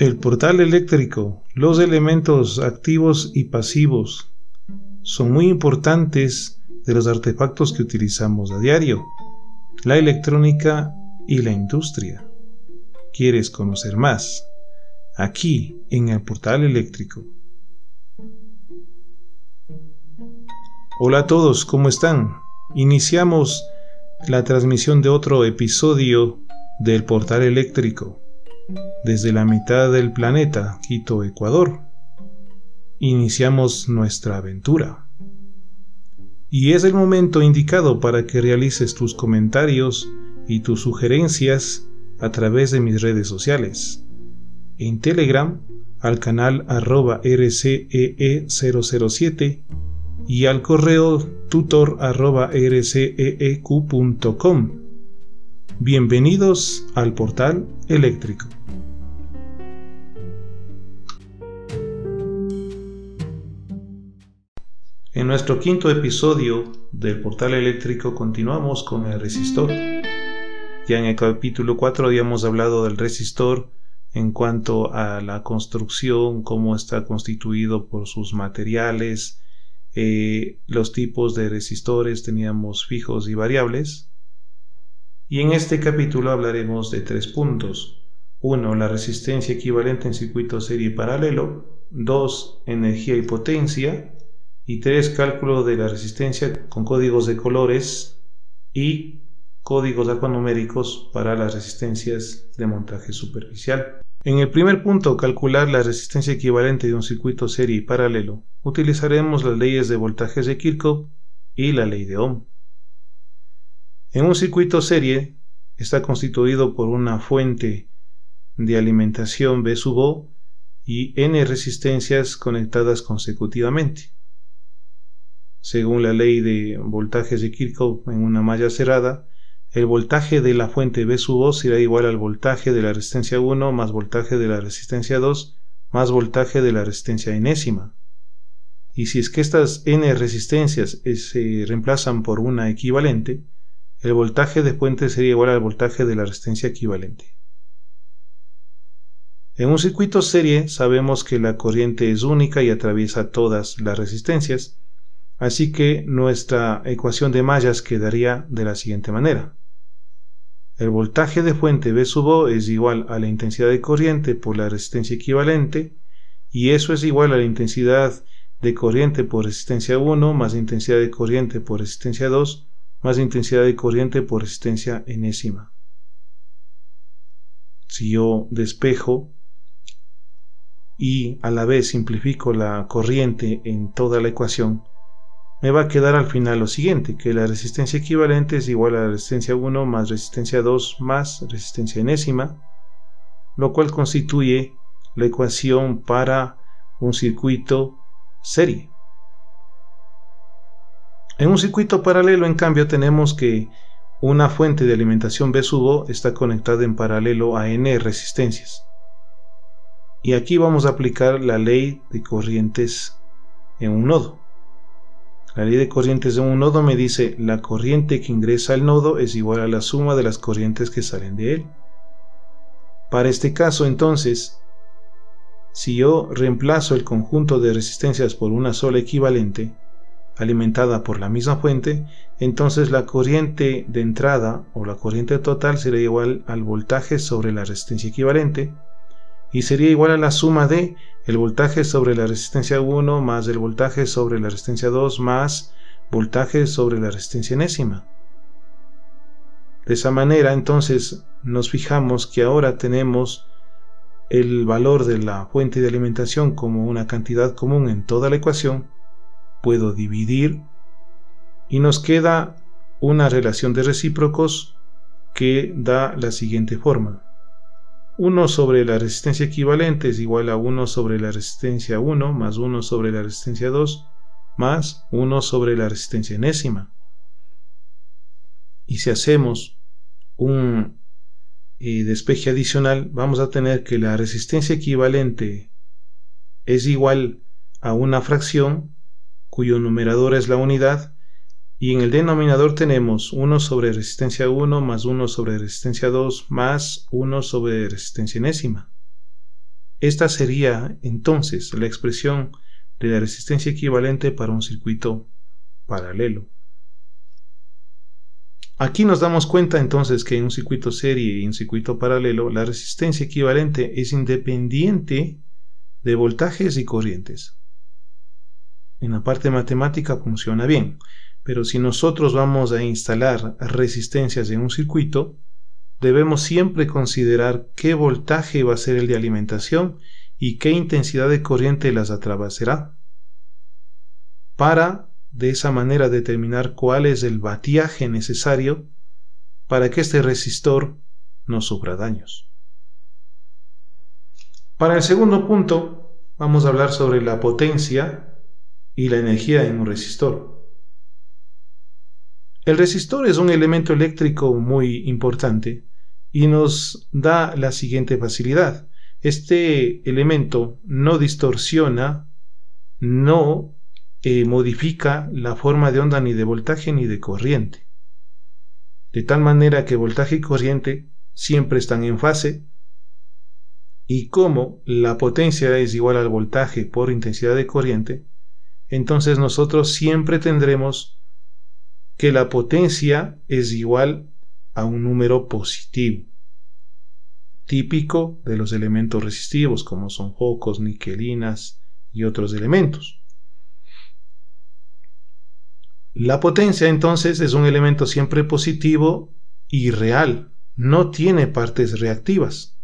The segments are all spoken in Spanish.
El portal eléctrico, los elementos activos y pasivos son muy importantes de los artefactos que utilizamos a diario, la electrónica y la industria. ¿Quieres conocer más? Aquí en el portal eléctrico. Hola a todos, ¿cómo están? Iniciamos la transmisión de otro episodio del portal eléctrico desde la mitad del planeta, Quito, Ecuador. Iniciamos nuestra aventura. Y es el momento indicado para que realices tus comentarios y tus sugerencias a través de mis redes sociales. En Telegram al canal arroba rcee007 y al correo tutor rceeq.com. Bienvenidos al portal eléctrico. Nuestro quinto episodio del portal eléctrico continuamos con el resistor. Ya en el capítulo 4 habíamos hablado del resistor en cuanto a la construcción, cómo está constituido por sus materiales, eh, los tipos de resistores teníamos fijos y variables. Y en este capítulo hablaremos de tres puntos. 1. La resistencia equivalente en circuito serie paralelo. 2. Energía y potencia y tres cálculo de la resistencia con códigos de colores y códigos alfanuméricos para las resistencias de montaje superficial. En el primer punto, calcular la resistencia equivalente de un circuito serie y paralelo, utilizaremos las leyes de voltajes de Kirchhoff y la ley de Ohm. En un circuito serie está constituido por una fuente de alimentación B sub O y n resistencias conectadas consecutivamente. Según la ley de voltajes de Kirchhoff en una malla cerrada, el voltaje de la fuente B sub O será igual al voltaje de la resistencia 1 más voltaje de la resistencia 2 más voltaje de la resistencia enésima. Y si es que estas n resistencias se reemplazan por una equivalente, el voltaje de fuente sería igual al voltaje de la resistencia equivalente. En un circuito serie sabemos que la corriente es única y atraviesa todas las resistencias, Así que nuestra ecuación de mallas quedaría de la siguiente manera. El voltaje de fuente B sub O es igual a la intensidad de corriente por la resistencia equivalente y eso es igual a la intensidad de corriente por resistencia 1 más intensidad de corriente por resistencia 2 más intensidad de corriente por resistencia enésima. Si yo despejo y a la vez simplifico la corriente en toda la ecuación, me va a quedar al final lo siguiente, que la resistencia equivalente es igual a la resistencia 1 más resistencia 2 más resistencia enésima, lo cual constituye la ecuación para un circuito serie. En un circuito paralelo, en cambio, tenemos que una fuente de alimentación B sub O está conectada en paralelo a N resistencias. Y aquí vamos a aplicar la ley de corrientes en un nodo. La ley de corrientes de un nodo me dice la corriente que ingresa al nodo es igual a la suma de las corrientes que salen de él. Para este caso entonces, si yo reemplazo el conjunto de resistencias por una sola equivalente, alimentada por la misma fuente, entonces la corriente de entrada o la corriente total será igual al voltaje sobre la resistencia equivalente y sería igual a la suma de el voltaje sobre la resistencia 1 más el voltaje sobre la resistencia 2 más voltaje sobre la resistencia enésima. De esa manera entonces nos fijamos que ahora tenemos el valor de la fuente de alimentación como una cantidad común en toda la ecuación, puedo dividir y nos queda una relación de recíprocos que da la siguiente forma. 1 sobre la resistencia equivalente es igual a 1 sobre la resistencia 1 más 1 sobre la resistencia 2 más 1 sobre la resistencia enésima. Y si hacemos un eh, despeje adicional, vamos a tener que la resistencia equivalente es igual a una fracción cuyo numerador es la unidad y en el denominador tenemos 1 sobre resistencia 1 más 1 sobre resistencia 2 más 1 sobre resistencia enésima. Esta sería entonces la expresión de la resistencia equivalente para un circuito paralelo. Aquí nos damos cuenta entonces que en un circuito serie y en un circuito paralelo la resistencia equivalente es independiente de voltajes y corrientes. En la parte matemática funciona bien, pero si nosotros vamos a instalar resistencias en un circuito, debemos siempre considerar qué voltaje va a ser el de alimentación y qué intensidad de corriente las atravesará, para de esa manera determinar cuál es el batiaje necesario para que este resistor no sufra daños. Para el segundo punto, vamos a hablar sobre la potencia y la energía en un resistor. El resistor es un elemento eléctrico muy importante y nos da la siguiente facilidad. Este elemento no distorsiona, no eh, modifica la forma de onda ni de voltaje ni de corriente. De tal manera que voltaje y corriente siempre están en fase y como la potencia es igual al voltaje por intensidad de corriente, entonces nosotros siempre tendremos que la potencia es igual a un número positivo, típico de los elementos resistivos como son focos, niquelinas y otros elementos. La potencia entonces es un elemento siempre positivo y real, no tiene partes reactivas.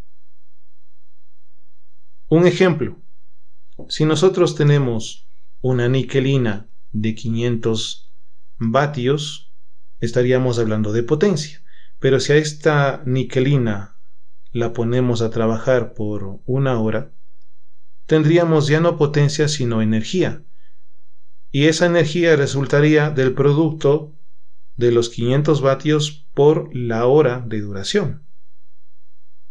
Un ejemplo, si nosotros tenemos una niquelina de 500 vatios, estaríamos hablando de potencia. Pero si a esta niquelina la ponemos a trabajar por una hora, tendríamos ya no potencia sino energía, y esa energía resultaría del producto de los 500 vatios por la hora de duración.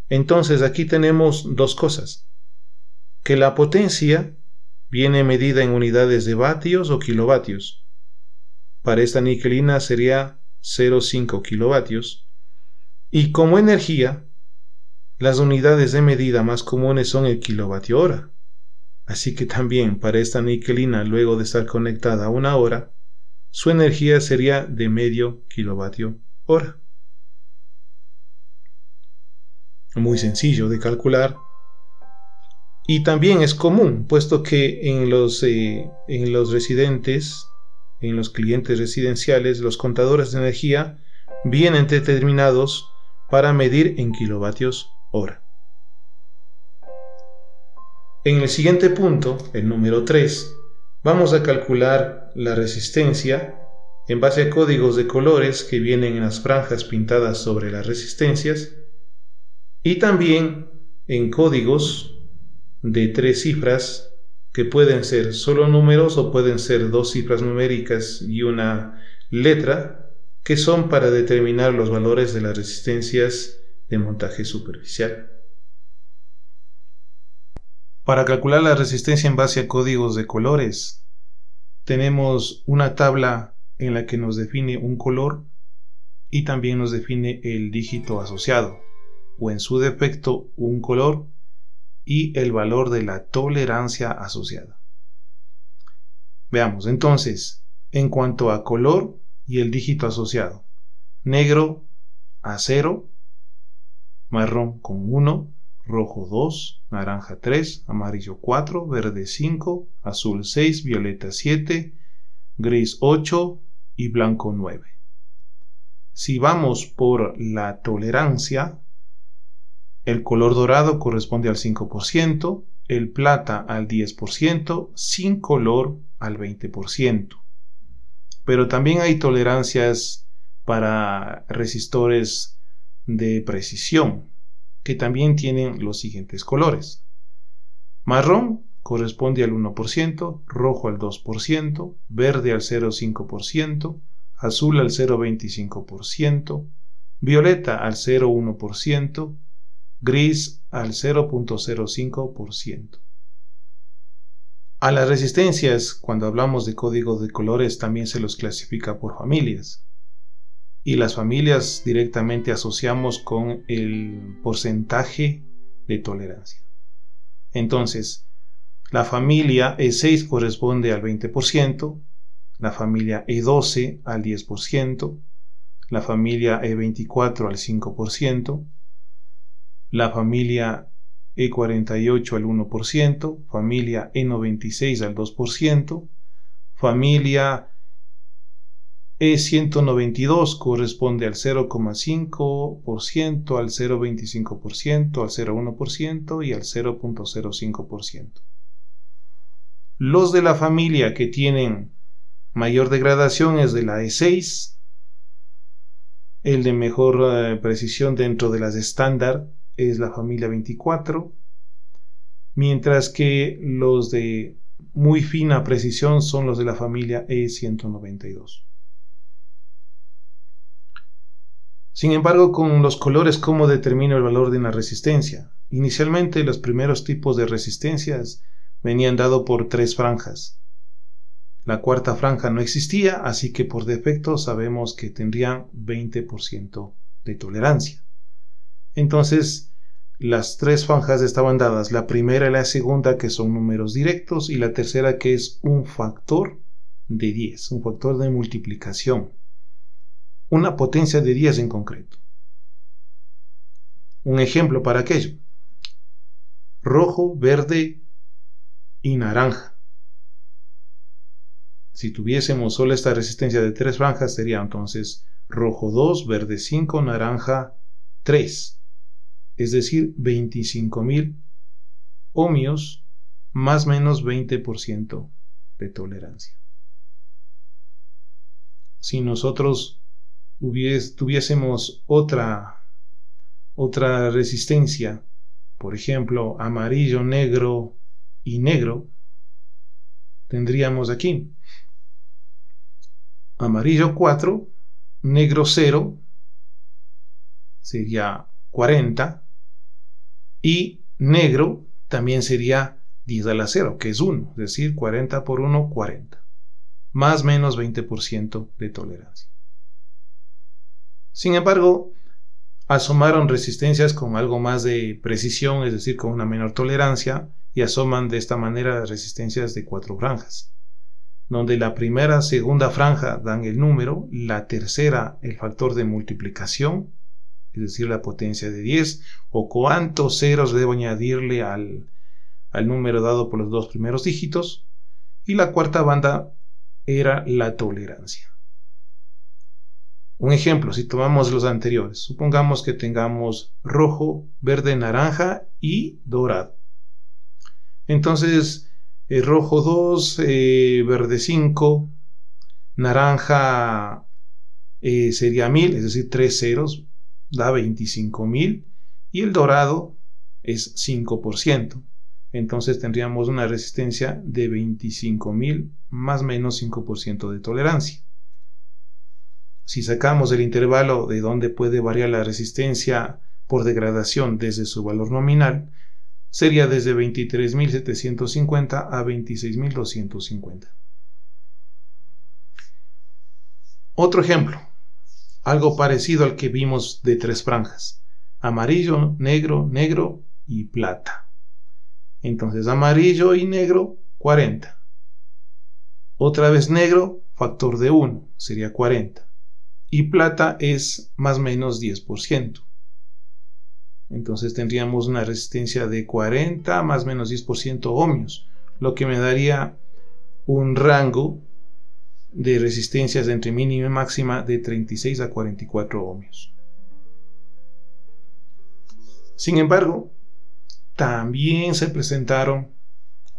Entonces aquí tenemos dos cosas. Que la potencia viene medida en unidades de vatios o kilovatios. Para esta niquelina sería 0,5 kilovatios. Y como energía, las unidades de medida más comunes son el kilovatio hora. Así que también para esta niquelina, luego de estar conectada una hora, su energía sería de medio kilovatio hora. Muy sencillo de calcular. Y también es común, puesto que en los, eh, en los residentes, en los clientes residenciales, los contadores de energía vienen determinados para medir en kilovatios hora. En el siguiente punto, el número 3, vamos a calcular la resistencia en base a códigos de colores que vienen en las franjas pintadas sobre las resistencias y también en códigos de tres cifras que pueden ser solo números o pueden ser dos cifras numéricas y una letra que son para determinar los valores de las resistencias de montaje superficial. Para calcular la resistencia en base a códigos de colores, tenemos una tabla en la que nos define un color y también nos define el dígito asociado, o en su defecto un color y el valor de la tolerancia asociada. Veamos entonces, en cuanto a color y el dígito asociado, negro a 0, marrón con 1, rojo 2, naranja 3, amarillo 4, verde 5, azul 6, violeta 7, gris 8 y blanco 9. Si vamos por la tolerancia, el color dorado corresponde al 5%, el plata al 10%, sin color al 20%. Pero también hay tolerancias para resistores de precisión, que también tienen los siguientes colores. Marrón corresponde al 1%, rojo al 2%, verde al 0,5%, azul al 0,25%, violeta al 0,1%, gris al 0,05%. A las resistencias, cuando hablamos de códigos de colores, también se los clasifica por familias y las familias directamente asociamos con el porcentaje de tolerancia. Entonces, la familia E6 corresponde al 20%, la familia E12 al 10%, la familia E24 al 5%, la familia E48 al 1%, familia E96 al 2%, familia E192 corresponde al 0,5%, al 0,25%, al 0,1% y al 0,05%. Los de la familia que tienen mayor degradación es de la E6, el de mejor eh, precisión dentro de las estándar es la familia 24, mientras que los de muy fina precisión son los de la familia E192. Sin embargo, con los colores, ¿cómo determino el valor de una resistencia? Inicialmente, los primeros tipos de resistencias venían dado por tres franjas. La cuarta franja no existía, así que por defecto sabemos que tendrían 20% de tolerancia. Entonces, las tres franjas estaban dadas, la primera y la segunda que son números directos y la tercera que es un factor de 10, un factor de multiplicación, una potencia de 10 en concreto. Un ejemplo para aquello. Rojo, verde y naranja. Si tuviésemos solo esta resistencia de tres franjas sería entonces rojo 2, verde 5, naranja 3 es decir, 25.000 ohmios más menos 20% de tolerancia. Si nosotros tuviésemos otra, otra resistencia, por ejemplo, amarillo, negro y negro, tendríamos aquí amarillo 4, negro 0, sería 40, y negro también sería 10 a la 0, que es 1, es decir, 40 por 1, 40. Más menos 20% de tolerancia. Sin embargo, asomaron resistencias con algo más de precisión, es decir, con una menor tolerancia, y asoman de esta manera resistencias de cuatro franjas, donde la primera, segunda franja dan el número, la tercera el factor de multiplicación es decir, la potencia de 10, o cuántos ceros debo añadirle al, al número dado por los dos primeros dígitos, y la cuarta banda era la tolerancia. Un ejemplo, si tomamos los anteriores, supongamos que tengamos rojo, verde, naranja y dorado. Entonces, eh, rojo 2, eh, verde 5, naranja eh, sería 1000, es decir, 3 ceros, da 25.000 y el dorado es 5%. Entonces tendríamos una resistencia de 25.000 más menos 5% de tolerancia. Si sacamos el intervalo de donde puede variar la resistencia por degradación desde su valor nominal, sería desde 23.750 a 26.250. Otro ejemplo algo parecido al que vimos de tres franjas, amarillo, negro, negro y plata. Entonces amarillo y negro, 40. Otra vez negro, factor de 1, sería 40. Y plata es más o menos 10%. Entonces tendríamos una resistencia de 40 más o menos 10% ohmios, lo que me daría un rango de resistencias entre mínima y máxima de 36 a 44 ohmios. Sin embargo, también se presentaron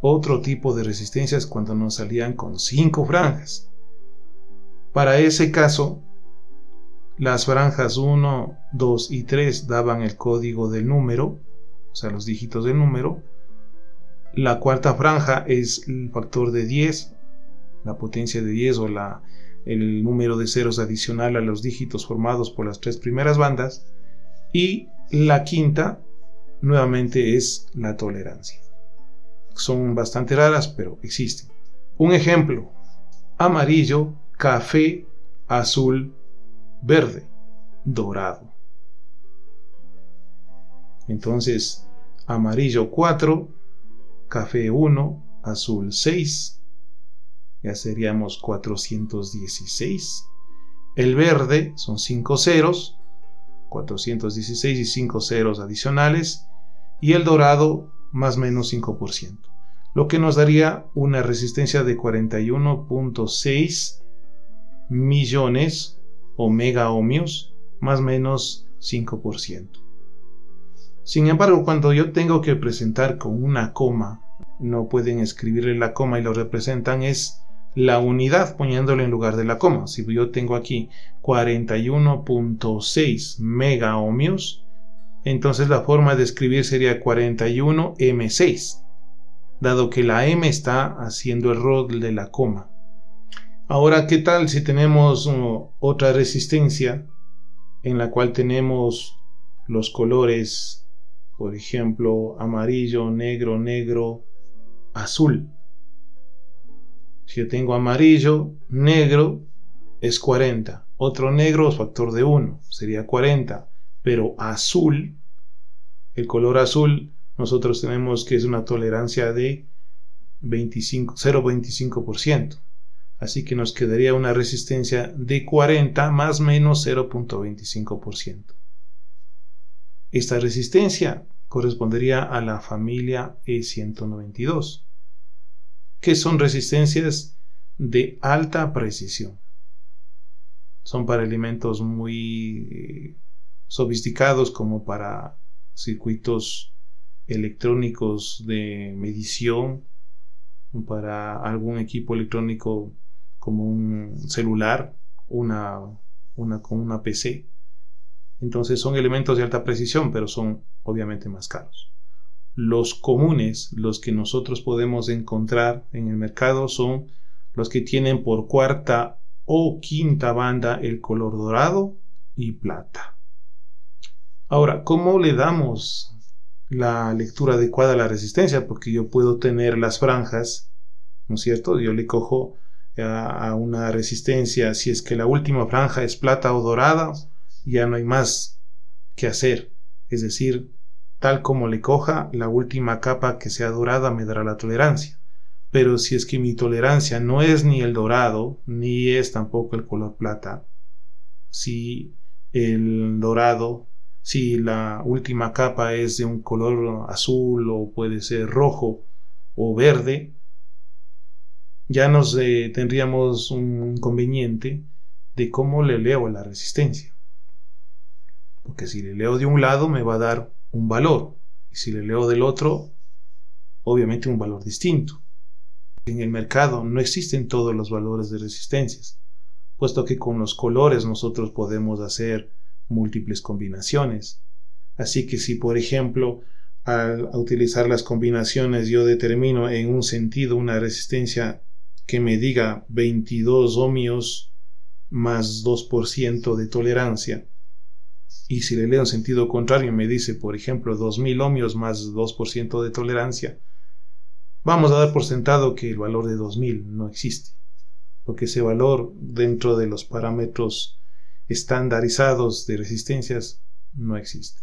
otro tipo de resistencias cuando nos salían con 5 franjas. Para ese caso, las franjas 1, 2 y 3 daban el código del número, o sea, los dígitos del número. La cuarta franja es el factor de 10 la potencia de 10 o la, el número de ceros adicional a los dígitos formados por las tres primeras bandas. Y la quinta, nuevamente, es la tolerancia. Son bastante raras, pero existen. Un ejemplo, amarillo, café, azul, verde, dorado. Entonces, amarillo 4, café 1, azul 6, ya seríamos 416. El verde son 5 ceros, 416 y 5 ceros adicionales, y el dorado más o menos 5%, lo que nos daría una resistencia de 41.6 millones o mega ohmios, más o menos 5%. Sin embargo, cuando yo tengo que presentar con una coma, no pueden escribirle la coma y lo representan es la unidad poniéndolo en lugar de la coma. Si yo tengo aquí 41.6 mega ohmios, entonces la forma de escribir sería 41M6, dado que la M está haciendo el rol de la coma. Ahora, ¿qué tal si tenemos uh, otra resistencia en la cual tenemos los colores, por ejemplo, amarillo, negro, negro, azul? Si yo tengo amarillo, negro, es 40. Otro negro es factor de 1, sería 40. Pero azul, el color azul, nosotros tenemos que es una tolerancia de 0,25%. Así que nos quedaría una resistencia de 40 más menos 0.25%. Esta resistencia correspondería a la familia E192 que son resistencias de alta precisión. Son para elementos muy eh, sofisticados como para circuitos electrónicos de medición, para algún equipo electrónico como un celular, una, una, con una PC. Entonces son elementos de alta precisión, pero son obviamente más caros. Los comunes, los que nosotros podemos encontrar en el mercado, son los que tienen por cuarta o quinta banda el color dorado y plata. Ahora, ¿cómo le damos la lectura adecuada a la resistencia? Porque yo puedo tener las franjas, ¿no es cierto? Yo le cojo a, una resistencia, si es que la última franja es plata o dorada, ya no hay más que hacer. Es decir, Tal como le coja, la última capa que sea dorada me dará la tolerancia. Pero si es que mi tolerancia no es ni el dorado, ni es tampoco el color plata, si el dorado, si la última capa es de un color azul o puede ser rojo o verde, ya nos eh, tendríamos un inconveniente de cómo le leo la resistencia. Porque si le leo de un lado me va a dar un valor. Y si le leo del otro, obviamente un valor distinto. En el mercado no existen todos los valores de resistencias, puesto que con los colores nosotros podemos hacer múltiples combinaciones. Así que si, por ejemplo, al utilizar las combinaciones yo determino en un sentido una resistencia que me diga 22 ohmios más 2% de tolerancia, y si le leo en sentido contrario y me dice, por ejemplo, 2000 ohmios más 2% de tolerancia, vamos a dar por sentado que el valor de 2000 no existe, porque ese valor dentro de los parámetros estandarizados de resistencias no existe.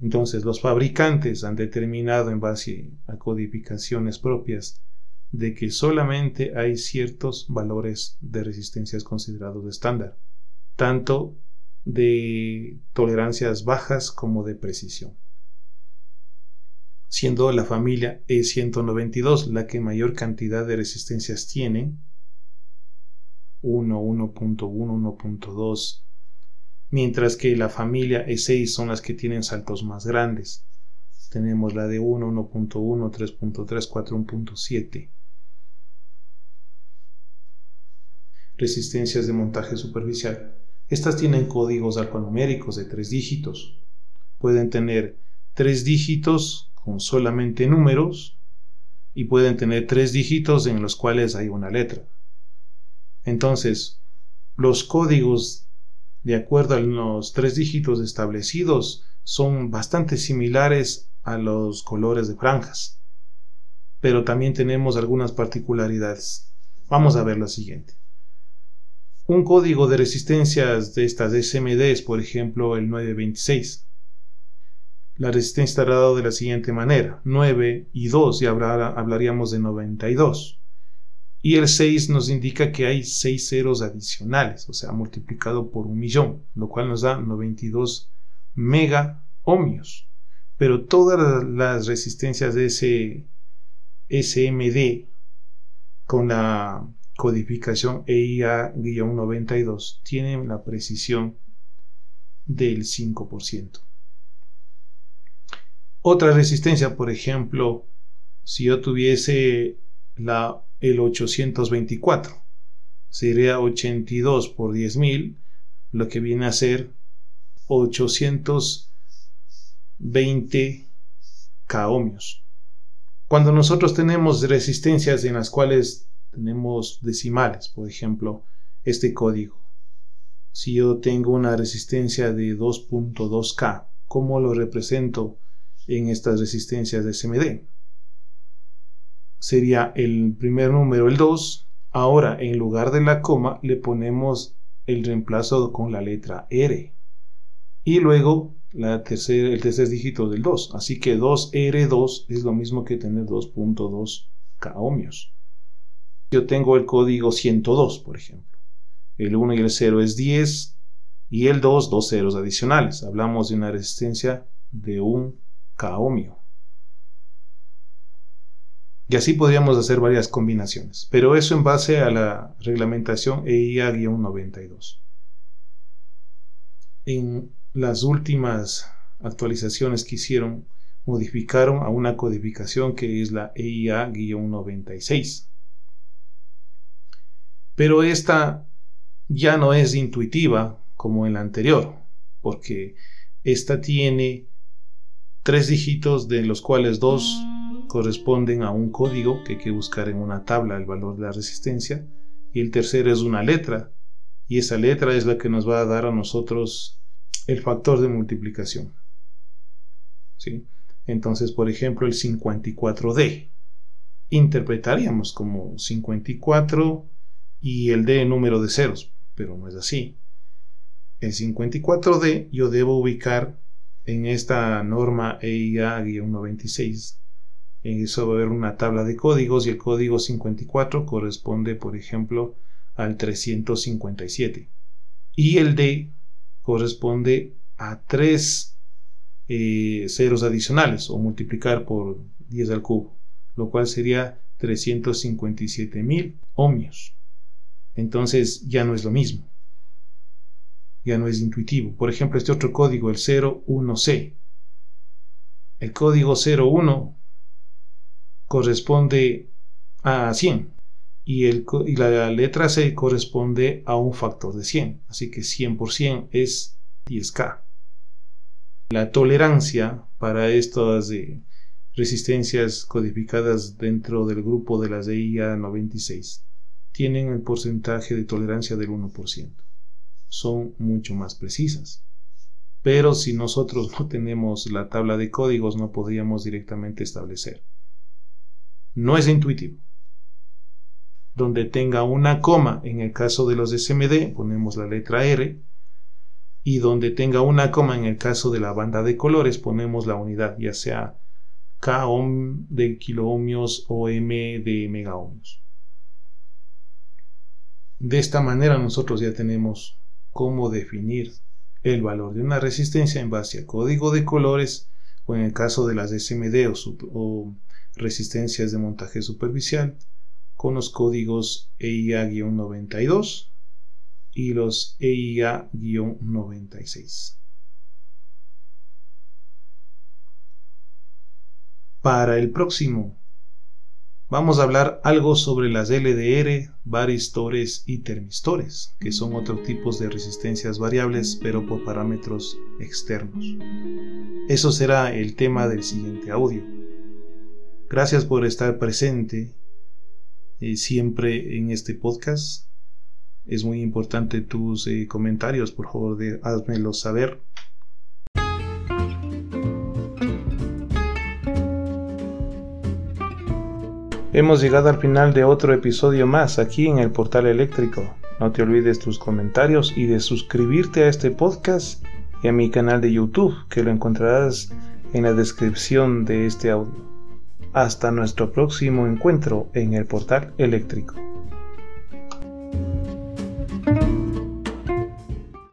Entonces los fabricantes han determinado en base a codificaciones propias de que solamente hay ciertos valores de resistencias considerados estándar, tanto de tolerancias bajas como de precisión. Siendo la familia E192 la que mayor cantidad de resistencias tiene, 1, 1.1, 1.2, mientras que la familia E6 son las que tienen saltos más grandes. Tenemos la de 1, 1.1, 3.3, 4, 1.7. Resistencias de montaje superficial. Estas tienen códigos alfanuméricos de tres dígitos. Pueden tener tres dígitos con solamente números y pueden tener tres dígitos en los cuales hay una letra. Entonces, los códigos de acuerdo a los tres dígitos establecidos son bastante similares a los colores de franjas. Pero también tenemos algunas particularidades. Vamos a ver la siguiente. Un código de resistencias de estas SMDs, por ejemplo el 926. la resistencia estará dado de la siguiente manera. 9 y 2, y hablaríamos de 92. Y el 6 nos indica que hay 6 ceros adicionales, o sea, multiplicado por un millón, lo cual nos da 92 mega ohmios. Pero todas las resistencias de ese SMD con la codificación EIA-92 tienen la precisión del 5%. Otra resistencia, por ejemplo, si yo tuviese la, el 824, sería 82 por 10.000, lo que viene a ser 820 k ohmios. Cuando nosotros tenemos resistencias en las cuales tenemos decimales, por ejemplo, este código. Si yo tengo una resistencia de 2.2K, ¿cómo lo represento en estas resistencias de SMD? Sería el primer número, el 2. Ahora, en lugar de la coma, le ponemos el reemplazo con la letra R. Y luego el tercer dígito del 2. Así que 2R2 es lo mismo que tener 2.2 K ohmios. Yo tengo el código 102, por ejemplo. El 1 y el 0 es 10 y el 2, dos ceros adicionales. Hablamos de una resistencia de un K ohmio. Y así podríamos hacer varias combinaciones, pero eso en base a la reglamentación EIA-92. En las últimas actualizaciones que hicieron, modificaron a una codificación que es la EIA-96 pero esta ya no es intuitiva como en la anterior, porque esta tiene tres dígitos de los cuales dos corresponden a un código que hay que buscar en una tabla el valor de la resistencia y el tercero es una letra y esa letra es la que nos va a dar a nosotros el factor de multiplicación. ¿Sí? Entonces, por ejemplo, el 54D interpretaríamos como 54 y el D número de ceros, pero no es así. El 54D yo debo ubicar en esta norma EIA-96. En eso va a haber una tabla de códigos y el código 54 corresponde, por ejemplo, al 357. Y el D corresponde a 3 eh, ceros adicionales o multiplicar por 10 al cubo, lo cual sería 357.000 ohmios entonces ya no es lo mismo. Ya no es intuitivo. Por ejemplo, este otro código, el 01C. El código 01 corresponde a 100 y, el, y la letra C corresponde a un factor de 100. Así que 100 por 100 es 10K. La tolerancia para estas eh, resistencias codificadas dentro del grupo de las DIA 96 tienen el porcentaje de tolerancia del 1%. Son mucho más precisas. Pero si nosotros no tenemos la tabla de códigos no podríamos directamente establecer. No es intuitivo. Donde tenga una coma, en el caso de los SMD, ponemos la letra R. Y donde tenga una coma, en el caso de la banda de colores, ponemos la unidad, ya sea K ohm de kiloohmios o M de megaohmios. De esta manera nosotros ya tenemos cómo definir el valor de una resistencia en base a código de colores o en el caso de las SMD o, resistencias de montaje superficial con los códigos EIA-92 y los EIA-96. Para el próximo vamos a hablar algo sobre las LDR, varistores y termistores, que son otros tipos de resistencias variables, pero por parámetros externos. Eso será el tema del siguiente audio. Gracias por estar presente eh, siempre en este podcast. Es muy importante tus eh, comentarios, por favor, de, saber Hemos llegado al final de otro episodio más aquí en el portal eléctrico. No te olvides tus comentarios y de suscribirte a este podcast y a mi canal de YouTube, que lo encontrarás en la descripción de este audio. Hasta nuestro próximo encuentro en el portal eléctrico.